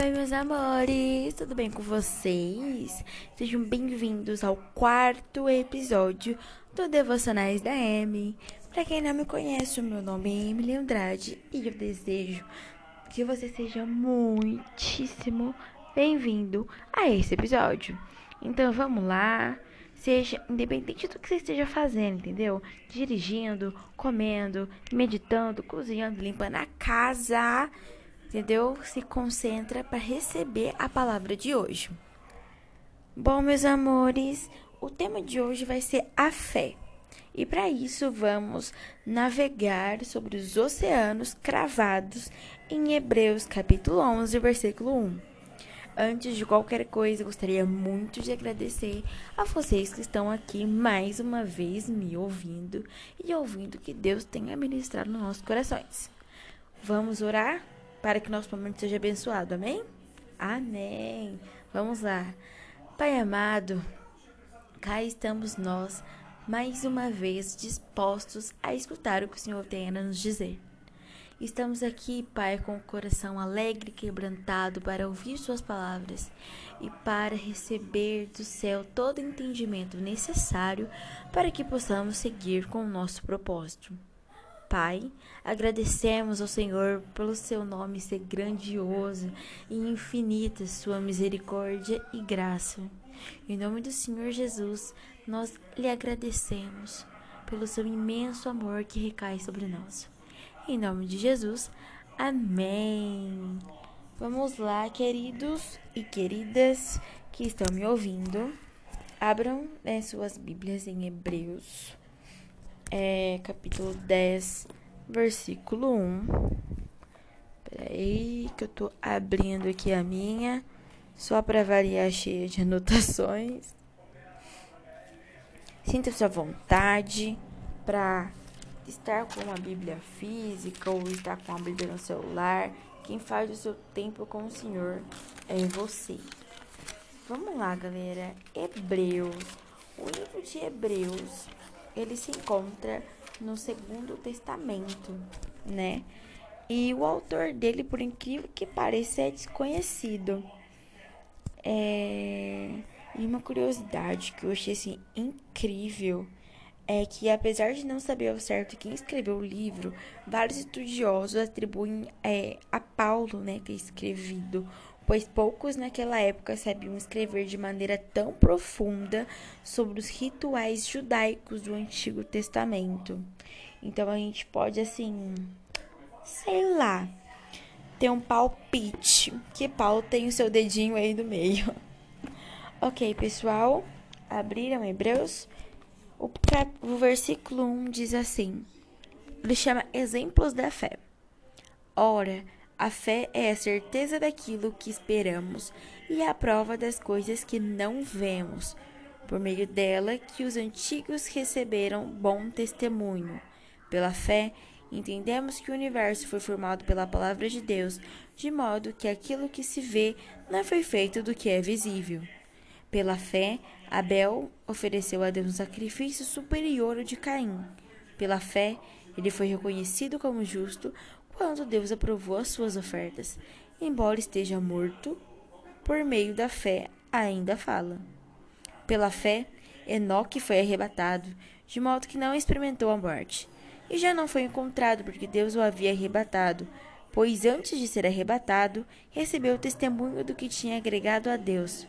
Oi, meus amores, tudo bem com vocês? Sejam bem-vindos ao quarto episódio do Devocionais da Amy. Para quem não me conhece, o meu nome é Emily Andrade e eu desejo que você seja muitíssimo bem-vindo a esse episódio. Então vamos lá, seja independente do que você esteja fazendo, entendeu? Dirigindo, comendo, meditando, cozinhando, limpando a casa entendeu? Se concentra para receber a palavra de hoje. Bom, meus amores, o tema de hoje vai ser a fé. E para isso vamos navegar sobre os oceanos cravados em Hebreus capítulo 11, versículo 1. Antes de qualquer coisa, gostaria muito de agradecer a vocês que estão aqui mais uma vez me ouvindo e ouvindo que Deus tenha ministrado nos nossos corações. Vamos orar? Para que nosso momento seja abençoado. Amém? Amém. Vamos lá. Pai amado, cá estamos nós, mais uma vez dispostos a escutar o que o Senhor tem a nos dizer. Estamos aqui, Pai, com o coração alegre e quebrantado para ouvir Suas palavras e para receber do céu todo entendimento necessário para que possamos seguir com o nosso propósito. Pai, agradecemos ao Senhor pelo seu nome ser grandioso e infinita sua misericórdia e graça. Em nome do Senhor Jesus, nós lhe agradecemos pelo seu imenso amor que recai sobre nós. Em nome de Jesus, amém. Vamos lá, queridos e queridas que estão me ouvindo. Abram né, suas Bíblias em Hebreus é, capítulo 10, versículo 1. Peraí, que eu tô abrindo aqui a minha, só para variar, cheia de anotações. Sinta-se à vontade para estar com a Bíblia física ou estar com a Bíblia no celular. Quem faz o seu tempo com o Senhor é você. Vamos lá, galera. Hebreus. O livro de Hebreus ele se encontra no Segundo Testamento, né? E o autor dele, por incrível que pareça, é desconhecido. É... E uma curiosidade que eu achei assim incrível é que, apesar de não saber ao certo quem escreveu o livro, vários estudiosos atribuem é, a Paulo, né, ter escrevido pois poucos naquela época sabiam escrever de maneira tão profunda sobre os rituais judaicos do Antigo Testamento. Então a gente pode assim, sei lá, ter um palpite que Paulo tem o seu dedinho aí no meio. ok, pessoal, abriram Hebreus? O, o versículo 1 diz assim: ele chama exemplos da fé. Ora, a fé é a certeza daquilo que esperamos e a prova das coisas que não vemos. Por meio dela que os antigos receberam bom testemunho. Pela fé, entendemos que o universo foi formado pela palavra de Deus, de modo que aquilo que se vê não foi feito do que é visível. Pela fé, Abel ofereceu a Deus um sacrifício superior ao de Caim. Pela fé, ele foi reconhecido como justo quando Deus aprovou as suas ofertas. Embora esteja morto, por meio da fé ainda fala. Pela fé, Enoque foi arrebatado, de modo que não experimentou a morte. E já não foi encontrado porque Deus o havia arrebatado, pois antes de ser arrebatado, recebeu o testemunho do que tinha agregado a Deus.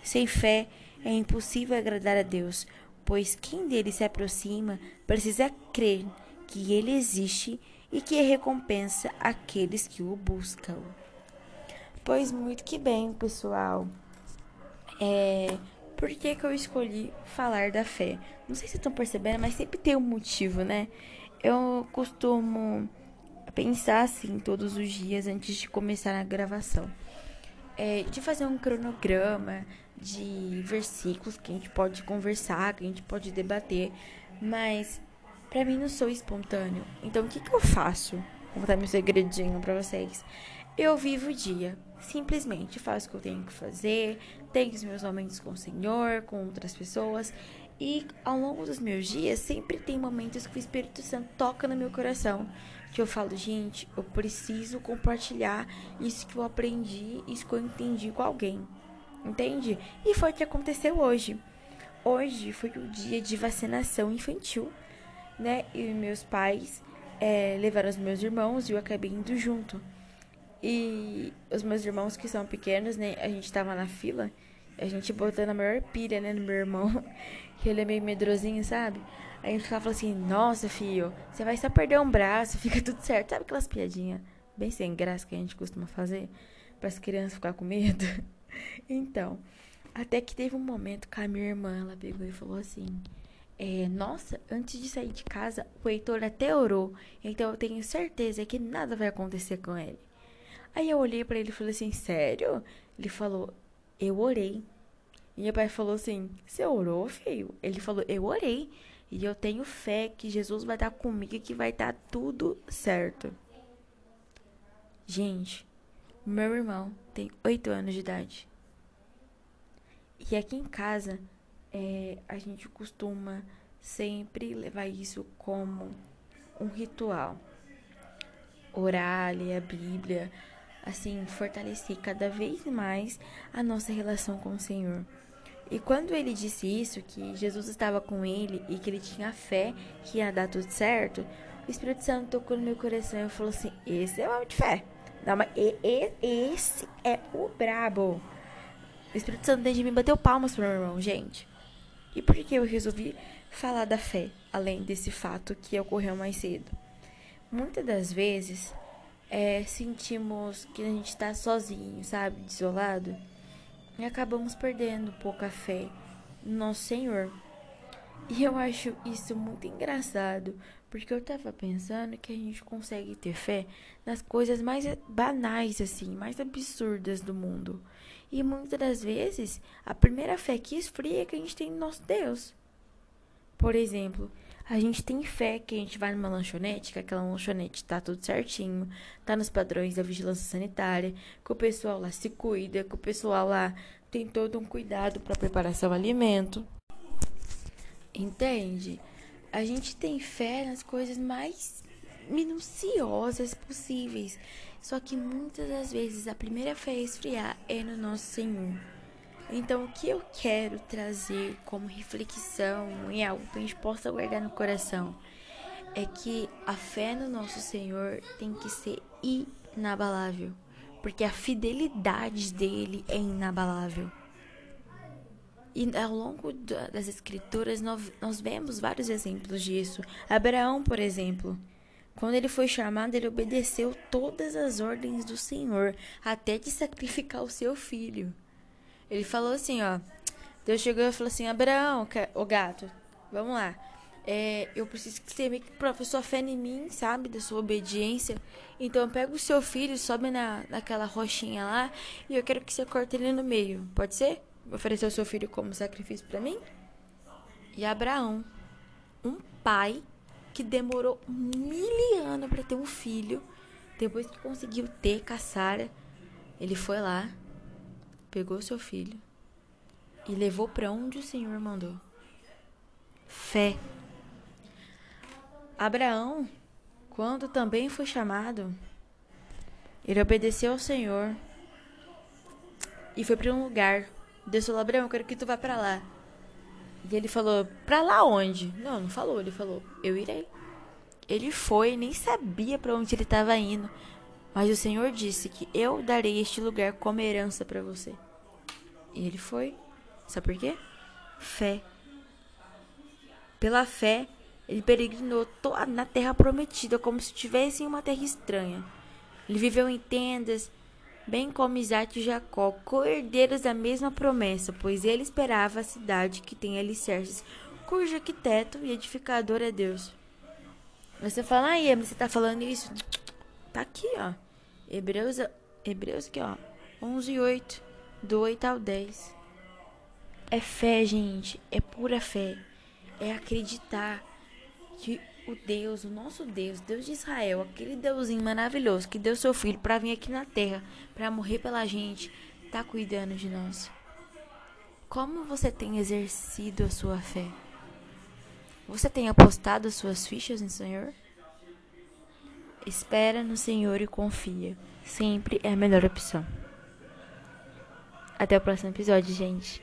Sem fé é impossível agradar a Deus, pois quem dele se aproxima precisa crer que ele existe e que recompensa aqueles que o buscam. Pois muito que bem, pessoal. É, por que, que eu escolhi falar da fé? Não sei se estão percebendo, mas sempre tem um motivo, né? Eu costumo pensar assim todos os dias antes de começar a gravação. É, de fazer um cronograma de versículos que a gente pode conversar, que a gente pode debater, mas Pra mim não sou espontâneo. Então o que, que eu faço? Vou botar meu segredinho pra vocês. Eu vivo o dia. Simplesmente faço o que eu tenho que fazer. Tenho os meus momentos com o Senhor, com outras pessoas. E ao longo dos meus dias, sempre tem momentos que o Espírito Santo toca no meu coração. que eu falo, gente, eu preciso compartilhar isso que eu aprendi, isso que eu entendi com alguém. Entende? E foi o que aconteceu hoje. Hoje foi o dia de vacinação infantil, né? E meus pais é, levaram os meus irmãos e eu acabei indo junto. E os meus irmãos que são pequenos, né? A gente tava na fila, a gente botando a maior pilha, né, no meu irmão, que ele é meio medrosinho, sabe? Aí a gente ficava assim, nossa, filho, você vai só perder um braço, fica tudo certo. Sabe aquelas piadinhas bem sem graça que a gente costuma fazer? Para as crianças ficar com medo? então, até que teve um momento que a minha irmã, ela pegou e falou assim... É, nossa, antes de sair de casa, o Heitor até orou. Então eu tenho certeza que nada vai acontecer com ele. Aí eu olhei para ele e falei assim: Sério? Ele falou: Eu orei. E meu pai falou assim: Você orou, filho? Ele falou: Eu orei. E eu tenho fé que Jesus vai estar comigo e que vai estar tudo certo. Gente, meu irmão tem 8 anos de idade. E aqui em casa, é, a gente costuma sempre levar isso como um ritual. Orar, ler a Bíblia, assim, fortalecer cada vez mais a nossa relação com o Senhor. E quando ele disse isso, que Jesus estava com ele e que ele tinha fé que ia dar tudo certo, o Espírito Santo tocou no meu coração e falou assim: Esse é o homem de fé. Não, mas esse é o brabo. O Espírito Santo dentro de mim bateu palmas pro meu irmão, gente. E por que eu resolvi falar da fé, além desse fato que ocorreu mais cedo? Muitas das vezes é, sentimos que a gente está sozinho, sabe? Desolado e acabamos perdendo pouca fé no nosso Senhor. E eu acho isso muito engraçado, porque eu tava pensando que a gente consegue ter fé nas coisas mais banais, assim, mais absurdas do mundo. E muitas das vezes, a primeira fé que esfria é que a gente tem no nosso Deus. Por exemplo, a gente tem fé que a gente vai numa lanchonete, que aquela lanchonete tá tudo certinho, tá nos padrões da vigilância sanitária, que o pessoal lá se cuida, que o pessoal lá tem todo um cuidado para preparação do alimento. Entende? A gente tem fé nas coisas mais minuciosas possíveis. Só que muitas das vezes a primeira fé a esfriar é no nosso Senhor. Então, o que eu quero trazer como reflexão e algo que a gente possa guardar no coração é que a fé no nosso Senhor tem que ser inabalável, porque a fidelidade dele é inabalável. E ao longo das escrituras nós vemos vários exemplos disso. Abraão, por exemplo, quando ele foi chamado, ele obedeceu todas as ordens do Senhor, até de sacrificar o seu filho. Ele falou assim, ó. Deus chegou e falou assim, Abraão, o gato, vamos lá. É, eu preciso que você que prove sua fé em mim, sabe? Da sua obediência. Então pega o seu filho, sobe na, naquela rochinha lá e eu quero que você corte ele no meio. Pode ser? Oferecer o seu filho como sacrifício para mim? E Abraão, um pai que demorou mil anos para ter um filho, depois que conseguiu ter caçara, ele foi lá pegou seu filho e levou para onde o Senhor mandou. Fé. Abraão, quando também foi chamado, ele obedeceu ao Senhor e foi para um lugar. Deus falou: Abraão, eu quero que tu vá para lá. E ele falou: Para lá onde? Não, não falou. Ele falou: Eu irei. Ele foi, nem sabia para onde ele estava indo. Mas o Senhor disse que eu darei este lugar como herança para você. E ele foi. Sabe por quê? Fé. Pela fé, ele peregrinou na terra prometida, como se estivesse em uma terra estranha. Ele viveu em tendas, bem como Isaac e Jacó, co-herdeiros da mesma promessa, pois ele esperava a cidade que tem alicerces, cujo arquiteto e edificador é Deus. Você fala, aí, você tá falando isso? Tá aqui, ó. Hebreus, Hebreus aqui, ó. 11 e 8, do 8 ao 10. É fé, gente. É pura fé. É acreditar que o Deus, o nosso Deus, Deus de Israel, aquele Deusinho maravilhoso que deu seu filho para vir aqui na terra, para morrer pela gente, tá cuidando de nós. Como você tem exercido a sua fé? Você tem apostado as suas fichas no Senhor? Espera no Senhor e confia. Sempre é a melhor opção. Até o próximo episódio, gente.